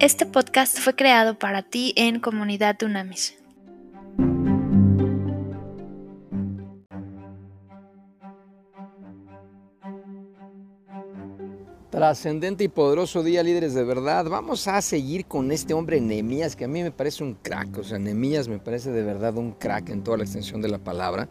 Este podcast fue creado para ti en Comunidad Dunamis. Trascendente y poderoso día, líderes de verdad. Vamos a seguir con este hombre Nehemías, que a mí me parece un crack. O sea, Nehemías me parece de verdad un crack en toda la extensión de la palabra.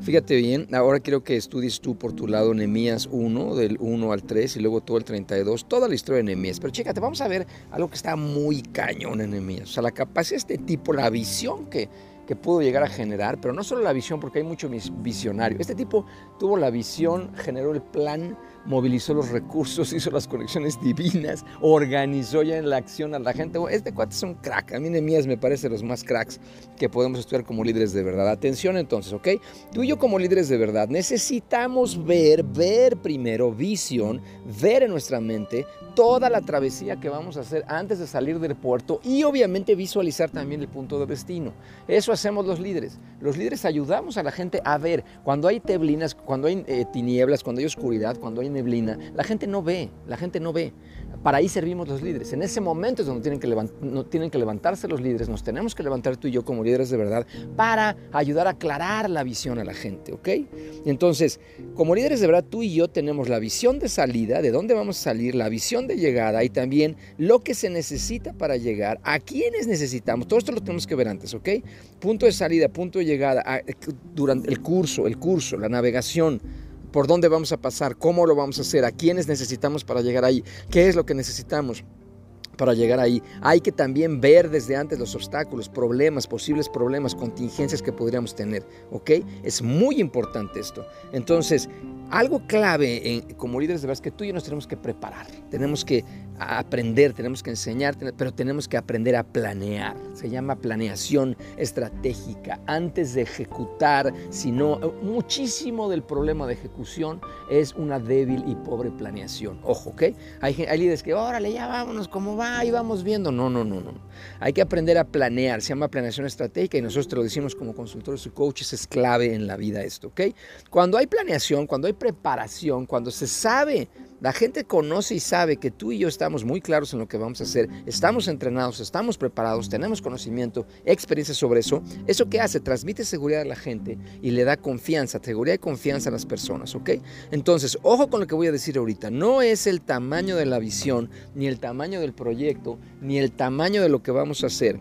Fíjate bien, ahora quiero que estudies tú por tu lado Nehemías 1, del 1 al 3 y luego todo el 32, toda la historia de Nehemías. Pero chécate, vamos a ver algo que está muy cañón en Nehemías. O sea, la capacidad de este tipo, la visión que, que pudo llegar a generar, pero no solo la visión, porque hay mucho visionario. Este tipo tuvo la visión, generó el plan movilizó los recursos, hizo las conexiones divinas, organizó ya en la acción a la gente. Este cuate es un crack. A mí Nemías me parece los más cracks que podemos estudiar como líderes de verdad. Atención entonces, ¿ok? Tú y yo como líderes de verdad necesitamos ver, ver primero, visión, ver en nuestra mente toda la travesía que vamos a hacer antes de salir del puerto y obviamente visualizar también el punto de destino. Eso hacemos los líderes. Los líderes ayudamos a la gente a ver cuando hay teblinas, cuando hay eh, tinieblas, cuando hay oscuridad, cuando hay neblina, la gente no ve, la gente no ve. Para ahí servimos los líderes. En ese momento es donde tienen que, no, tienen que levantarse los líderes, nos tenemos que levantar tú y yo como líderes de verdad para ayudar a aclarar la visión a la gente, ¿ok? Entonces, como líderes de verdad, tú y yo tenemos la visión de salida, de dónde vamos a salir, la visión de llegada y también lo que se necesita para llegar, a quiénes necesitamos. Todo esto lo tenemos que ver antes, ¿ok? Punto de salida, punto de llegada, durante el curso, el curso, la navegación por dónde vamos a pasar, cómo lo vamos a hacer, a quiénes necesitamos para llegar ahí, qué es lo que necesitamos para llegar ahí. Hay que también ver desde antes los obstáculos, problemas, posibles problemas, contingencias que podríamos tener, ¿ok? Es muy importante esto. Entonces, algo clave como líderes de verdad es que tú y yo nos tenemos que preparar, tenemos que aprender, tenemos que enseñar, pero tenemos que aprender a planear. Se llama planeación estratégica. Antes de ejecutar, sino muchísimo del problema de ejecución es una débil y pobre planeación. Ojo, ¿ok? Hay, hay líderes que, órale, ya vámonos, ¿cómo va? Y vamos viendo. No, no, no, no. Hay que aprender a planear. Se llama planeación estratégica y nosotros te lo decimos como consultores y coaches, es clave en la vida esto, ¿ok? Cuando hay planeación, cuando hay preparación, cuando se sabe, la gente conoce y sabe que tú y yo estamos muy claros en lo que vamos a hacer, estamos entrenados, estamos preparados, tenemos conocimiento, experiencia sobre eso, ¿eso qué hace? Transmite seguridad a la gente y le da confianza, seguridad y confianza a las personas, ¿ok? Entonces, ojo con lo que voy a decir ahorita, no es el tamaño de la visión, ni el tamaño del proyecto, ni el tamaño de lo que vamos a hacer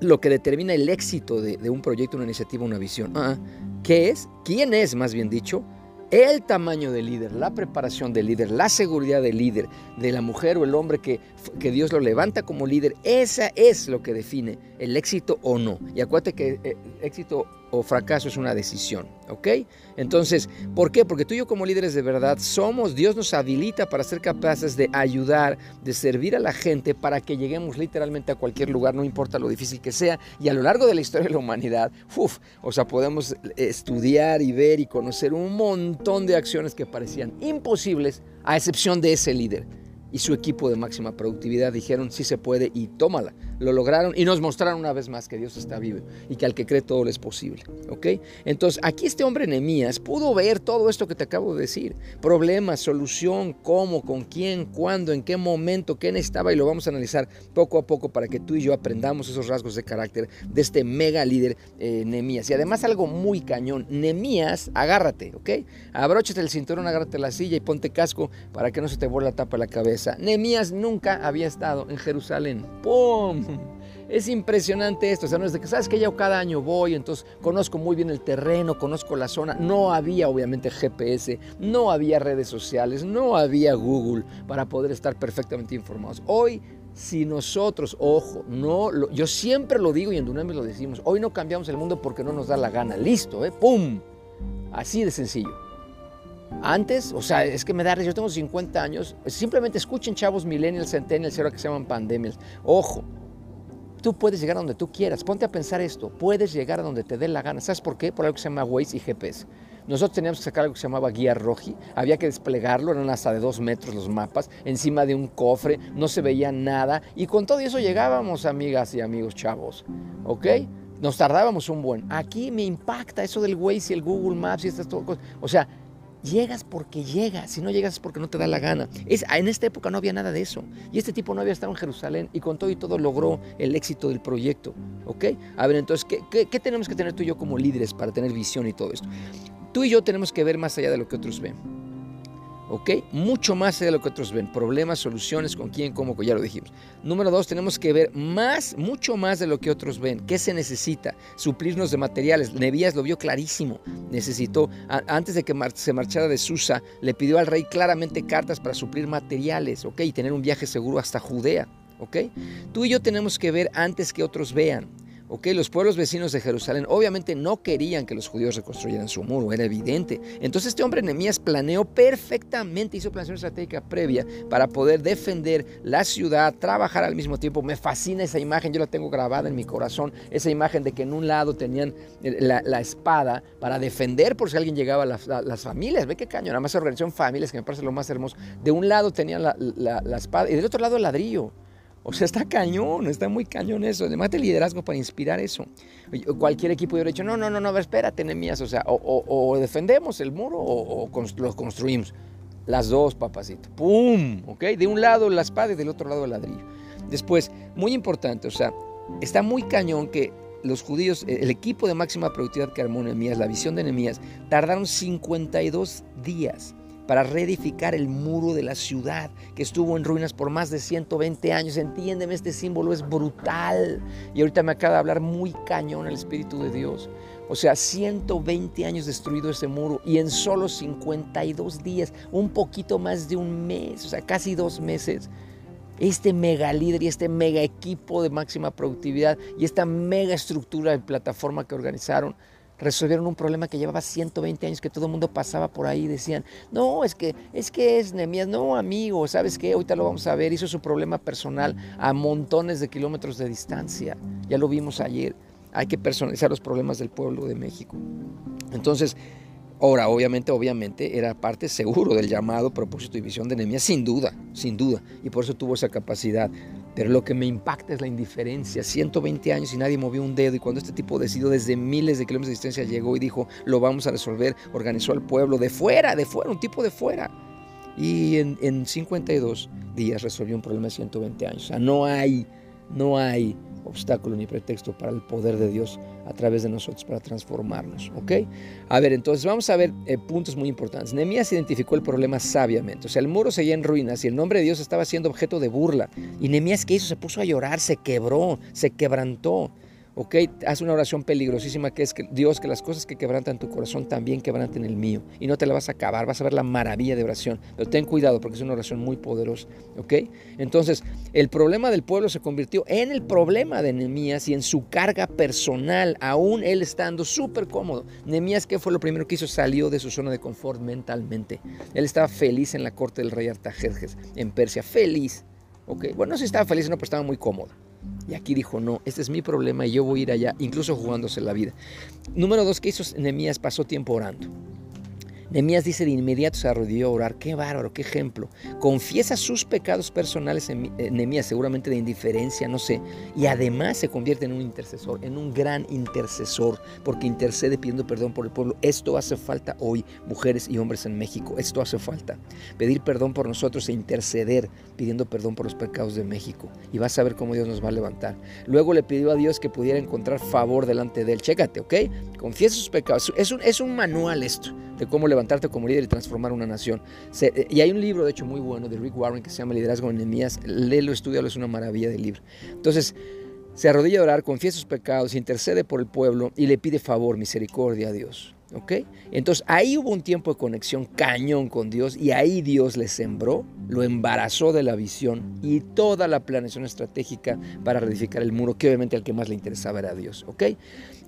lo que determina el éxito de, un proyecto, una iniciativa, una visión. Ah, ¿Qué es? ¿Quién es, más bien dicho? El tamaño del líder, la preparación del líder, la seguridad del líder, de la mujer o el hombre que, que Dios lo levanta como líder, esa es lo que define el éxito o no. Y acuérdate que eh, éxito o fracaso es una decisión, ¿ok? Entonces, ¿por qué? Porque tú y yo como líderes de verdad somos, Dios nos habilita para ser capaces de ayudar, de servir a la gente para que lleguemos literalmente a cualquier lugar, no importa lo difícil que sea. Y a lo largo de la historia de la humanidad, uf, o sea, podemos estudiar y ver y conocer un montón de acciones que parecían imposibles a excepción de ese líder y su equipo de máxima productividad dijeron sí se puede y tómala. Lo lograron y nos mostraron una vez más que Dios está vivo y que al que cree todo le es posible. ¿ok? Entonces aquí este hombre Nehemías pudo ver todo esto que te acabo de decir. Problemas, solución, cómo, con quién, cuándo, en qué momento, qué necesitaba y lo vamos a analizar poco a poco para que tú y yo aprendamos esos rasgos de carácter de este mega líder eh, Nehemías. Y además algo muy cañón, Nehemías, agárrate, ¿ok? Abróchate el cinturón, agárrate la silla y ponte casco para que no se te vuelva la tapa la cabeza Nemías nunca había estado en Jerusalén. ¡Pum! Es impresionante esto, o sea, no es de que, sabes que yo cada año voy, entonces conozco muy bien el terreno, conozco la zona. No había obviamente GPS, no había redes sociales, no había Google para poder estar perfectamente informados. Hoy, si nosotros, ojo, no, yo siempre lo digo y en Dunamis lo decimos, hoy no cambiamos el mundo porque no nos da la gana. Listo, ¿eh? ¡Pum! Así de sencillo. Antes, o sea, es que me da yo tengo 50 años, simplemente escuchen chavos millennials, centennials, ahora que se llaman pandemias. Ojo, tú puedes llegar a donde tú quieras. Ponte a pensar esto, puedes llegar a donde te dé la gana. ¿Sabes por qué? Por algo que se llama Waze y GPS. Nosotros teníamos que sacar algo que se llamaba guía roji, había que desplegarlo, eran hasta de dos metros los mapas, encima de un cofre, no se veía nada, y con todo eso llegábamos, amigas y amigos chavos, ¿ok? Nos tardábamos un buen. Aquí me impacta eso del Waze y el Google Maps y estas cosas. O sea, Llegas porque llegas, si no llegas es porque no te da la gana. Es, en esta época no había nada de eso. Y este tipo no había estado en Jerusalén y con todo y todo logró el éxito del proyecto. ¿Ok? A ver, entonces, ¿qué, qué tenemos que tener tú y yo como líderes para tener visión y todo esto? Tú y yo tenemos que ver más allá de lo que otros ven. ¿Ok? Mucho más de lo que otros ven. Problemas, soluciones, con quién, cómo, ya lo dijimos. Número dos, tenemos que ver más, mucho más de lo que otros ven. ¿Qué se necesita? Suplirnos de materiales. Nebías lo vio clarísimo. Necesitó, antes de que se marchara de Susa, le pidió al rey claramente cartas para suplir materiales, ¿ok? Y tener un viaje seguro hasta Judea, ¿ok? Tú y yo tenemos que ver antes que otros vean. Ok, los pueblos vecinos de Jerusalén obviamente no querían que los judíos reconstruyeran su muro, era evidente. Entonces este hombre Nehemías planeó perfectamente, hizo planeación estratégica previa para poder defender la ciudad, trabajar al mismo tiempo. Me fascina esa imagen, yo la tengo grabada en mi corazón, esa imagen de que en un lado tenían la, espada para defender por si alguien llegaba a las, familias. Ve qué caño, nada más organización familias, que me parece lo más hermoso. De un lado tenían la espada y del otro lado el ladrillo. O sea, está cañón, está muy cañón eso. Además de liderazgo para inspirar eso. Cualquier equipo hubiera dicho, no, no, no, no, espérate, Nemías. O sea, o, defendemos el muro o, lo construimos. Las dos, papacito. ¡Pum! ¿Ok? De un lado la espada y del otro lado el ladrillo. Después, muy importante, o sea, está muy cañón que los judíos, el equipo de máxima productividad que armó Nemías, la visión de Nemías, tardaron 52 días para reedificar el muro de la ciudad que estuvo en ruinas por más de 120 años. Entiéndeme, este símbolo es brutal. Y ahorita me acaba de hablar muy cañón el Espíritu de Dios. O sea, 120 años destruido ese muro y en solo 52 días, un poquito más de un mes, o sea, casi dos meses, este mega líder y este mega equipo de máxima productividad y esta mega estructura de plataforma que organizaron resolvieron un problema que llevaba 120 años que todo el mundo pasaba por ahí y decían, no, es que es que es Nemías, no amigo, ¿sabes qué? Ahorita lo vamos a ver, hizo su problema personal a montones de kilómetros de distancia, ya lo vimos ayer, hay que personalizar los problemas del pueblo de México. Entonces, Ahora, obviamente, obviamente, era parte seguro del llamado, propósito y visión de Nehemías, sin duda, sin duda, y por eso tuvo esa capacidad. Pero lo que me impacta es la indiferencia. 120 años y nadie movió un dedo, y cuando este tipo decidió desde miles de kilómetros de distancia, llegó y dijo, lo vamos a resolver, organizó al pueblo de fuera, de fuera, un tipo de fuera. Y en, en 52 días resolvió un problema de 120 años. O sea, no hay, no hay obstáculo ni pretexto para el poder de Dios a través de nosotros para transformarnos. ¿Ok? A ver, entonces vamos a ver eh, puntos muy importantes. Nehemías identificó el problema sabiamente. O sea, el muro seguía en ruinas y el nombre de Dios estaba siendo objeto de burla. Y Nehemías, ¿qué hizo? Se puso a llorar, se quebró, se quebrantó. ¿Ok? Haz una oración peligrosísima que es que Dios, que las cosas que quebrantan tu corazón también quebranten el mío. Y no te la vas a acabar, vas a ver la maravilla de oración. Pero ten cuidado porque es una oración muy poderosa, ¿ok? Entonces, el problema del pueblo se convirtió en el problema de Nehemías y en su carga personal, aún él estando súper cómodo. Nehemías, ¿qué fue lo primero que hizo? Salió de su zona de confort mentalmente. Él estaba feliz en la corte del rey Artajerjes, en Persia, feliz. ¿ok? Bueno, no sé si estaba feliz, no, pero estaba muy cómodo. Y aquí dijo, no, este es mi problema y yo voy a ir allá, incluso jugándose la vida. Número dos, ¿qué hizo Nehemías? Pasó tiempo orando. Nemías dice de inmediato se arrodilló a orar. Qué bárbaro, qué ejemplo. Confiesa sus pecados personales en Nemías, seguramente de indiferencia, no sé. Y además se convierte en un intercesor, en un gran intercesor, porque intercede pidiendo perdón por el pueblo. Esto hace falta hoy, mujeres y hombres en México. Esto hace falta. Pedir perdón por nosotros e interceder pidiendo perdón por los pecados de México. Y vas a ver cómo Dios nos va a levantar. Luego le pidió a Dios que pudiera encontrar favor delante de él. Chécate, ¿ok? Confiesa sus pecados. Es un, es un manual esto de cómo levantarte como líder y transformar una nación. Eh, y hay un libro, de hecho, muy bueno de Rick Warren que se llama Liderazgo en Enemías. Léelo, estudialo, es una maravilla de libro. Entonces, se arrodilla a orar, confiesa sus pecados, intercede por el pueblo y le pide favor, misericordia a Dios. ¿Ok? Entonces ahí hubo un tiempo de conexión cañón con Dios y ahí Dios le sembró, lo embarazó de la visión y toda la planeación estratégica para reedificar el muro, que obviamente al que más le interesaba era Dios. ¿Ok?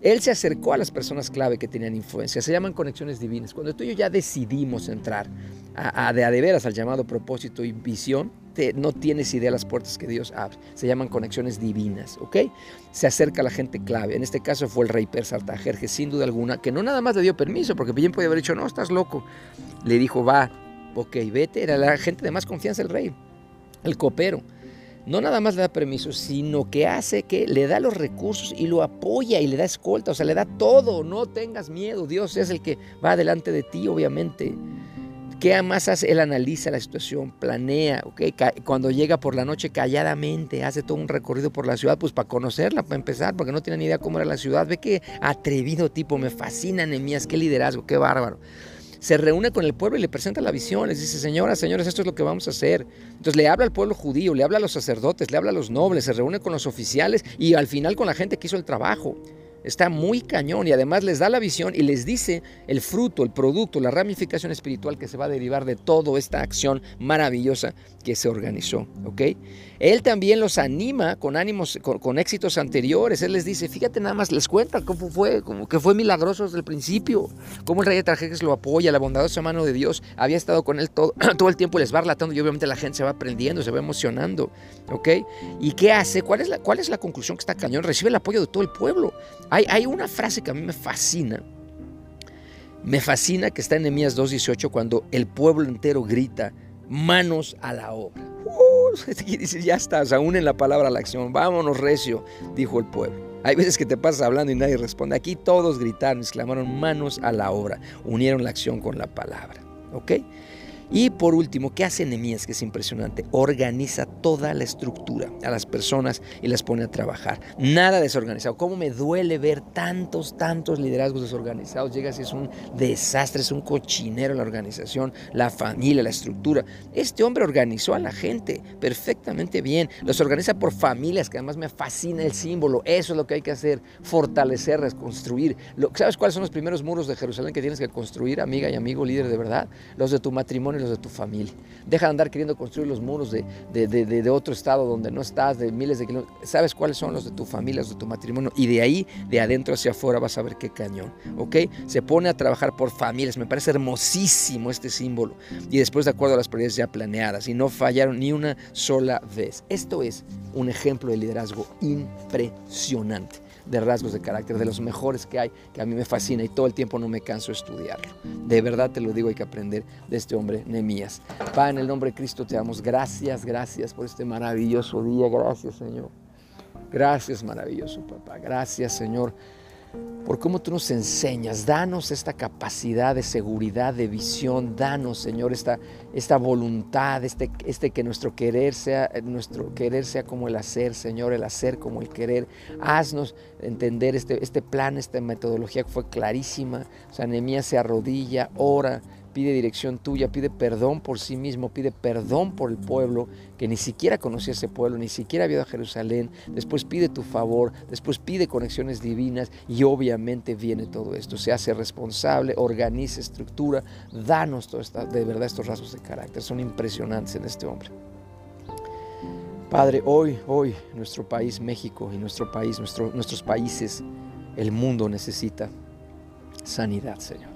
Él se acercó a las personas clave que tenían influencia. Se llaman conexiones divinas. Cuando tú y yo ya decidimos entrar a, de a de veras al llamado propósito y visión, no tienes idea de las puertas que Dios abre. Se llaman conexiones divinas, ¿ok? Se acerca a la gente clave. En este caso fue el rey persa Artajerjes, sin duda alguna, que no nada más le dio permiso, porque bien puede haber dicho, no, estás loco. Le dijo, va, ok, vete. Era la gente de más confianza el rey, el copero. no nada más le da permiso, sino que hace que le da los recursos y lo apoya y le da escolta, o sea, le da todo, no tengas miedo, Dios es el que va delante de ti, obviamente. ¿Qué más hace? Él analiza la situación, planea, ¿okay? cuando llega por la noche calladamente, hace todo un recorrido por la ciudad, pues para conocerla, para empezar, porque no tiene ni idea cómo era la ciudad. Ve qué atrevido tipo, me fascina Nehemías, qué liderazgo, qué bárbaro se reúne con el pueblo y le presenta la visión, les dice, señoras, señores, esto es lo que vamos a hacer. Entonces le habla al pueblo judío, le habla a los sacerdotes, le habla a los nobles, se reúne con los oficiales y al final con la gente que hizo el trabajo. Está muy cañón y además les da la visión y les dice el fruto, el producto, la ramificación espiritual que se va a derivar de toda esta acción maravillosa que se organizó. ¿ok? Él también los anima con ánimos, con, éxitos anteriores. Él les dice, fíjate nada más, les cuenta cómo fue, como que fue milagroso desde el principio, cómo el rey de Tarjeques lo apoya, la bondadosa mano de Dios había estado con él todo, todo el tiempo, les va relatando y obviamente la gente se va aprendiendo, se va emocionando, ¿ok? ¿Y qué hace? ¿Cuál es la, cuál es la conclusión que está cañón? Recibe el apoyo de todo el pueblo. Hay, una frase que a mí me fascina. Me fascina que está en Nehemías 2.18 cuando el pueblo entero grita, manos a la obra. y dice, ya estás, aún en la palabra la acción, vámonos recio, dijo el pueblo. Hay veces que te pasas hablando y nadie responde. Aquí todos gritaron, exclamaron manos a la obra, unieron la acción con la palabra. ¿Ok? Y por último, ¿qué hace Nehemías que es impresionante? Organiza toda la estructura a las personas y las pone a trabajar. Nada desorganizado. ¿Cómo me duele ver tantos, tantos liderazgos desorganizados? Llega si es un desastre, es un cochinero la organización, la familia, la estructura. Este hombre organizó a la gente perfectamente bien. Los organiza por familias, que además me fascina el símbolo. Eso es lo que hay que hacer, fortalecer, reconstruir. ¿Sabes cuáles son los primeros muros de Jerusalén que tienes que construir, amiga y amigo líder de verdad? Los de tu matrimonio de tu familia. Deja de andar queriendo construir los muros de, de, otro estado donde no estás, de miles de kilómetros. Sabes cuáles son los de tu familia, los de tu matrimonio. Y de ahí, de adentro hacia afuera, vas a ver qué cañón. ¿Ok? Se pone a trabajar por familias. Me parece hermosísimo este símbolo. Y después, de acuerdo a las prioridades ya planeadas. Y no fallaron ni una sola vez. Esto es un ejemplo de liderazgo impresionante de rasgos de carácter, de los mejores que hay, que a mí me fascina y todo el tiempo no me canso de estudiarlo. De verdad te lo digo, hay que aprender de este hombre, Nemías. Pa, en el nombre de Cristo te damos gracias, gracias por este maravilloso día, gracias Señor. Gracias, maravilloso papá, gracias Señor por cómo tú nos enseñas. Danos esta capacidad de seguridad, de visión. Danos, Señor, esta, esta voluntad, este, este que nuestro querer, sea, nuestro querer sea como el hacer, Señor, el hacer como el querer. Haznos entender este, este plan, esta metodología que fue clarísima. O sea, se arrodilla, ora, pide dirección tuya, pide perdón por sí mismo, pide perdón por el pueblo que ni siquiera conocía ese pueblo, ni siquiera había ido a Jerusalén, después pide tu favor, después pide conexiones divinas y obviamente viene todo esto, se hace responsable, organiza, estructura, danos todo de verdad estos rasgos de carácter, son impresionantes en este hombre. Padre, hoy, hoy, nuestro país, México y nuestro país, nuestros países, el mundo necesita sanidad, Señor.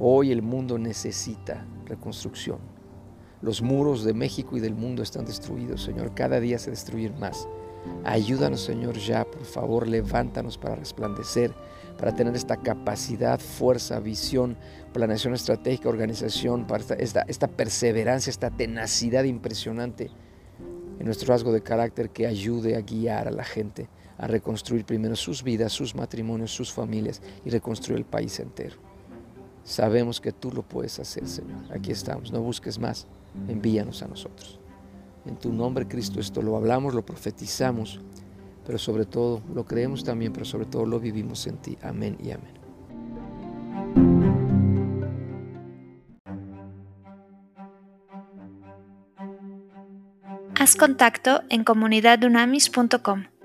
Hoy el mundo necesita reconstrucción. Los muros de México y del mundo están destruidos, Señor. Cada día se destruyen más. Ayúdanos, Señor, ya, por favor, levántanos para resplandecer, para tener esta capacidad, fuerza, visión, planeación estratégica, organización, para esta, esta, perseverancia, esta tenacidad impresionante en nuestro rasgo de carácter que ayude a guiar a la gente a reconstruir primero sus vidas, sus matrimonios, sus familias y reconstruir el país entero. Sabemos que tú lo puedes hacer, Señor. Aquí estamos. No busques más. Envíanos a nosotros. En tu nombre, Cristo, esto lo hablamos, lo profetizamos, pero sobre todo lo creemos también, pero sobre todo lo vivimos en ti. Amén y amén. Haz contacto en comunidadunamis.com.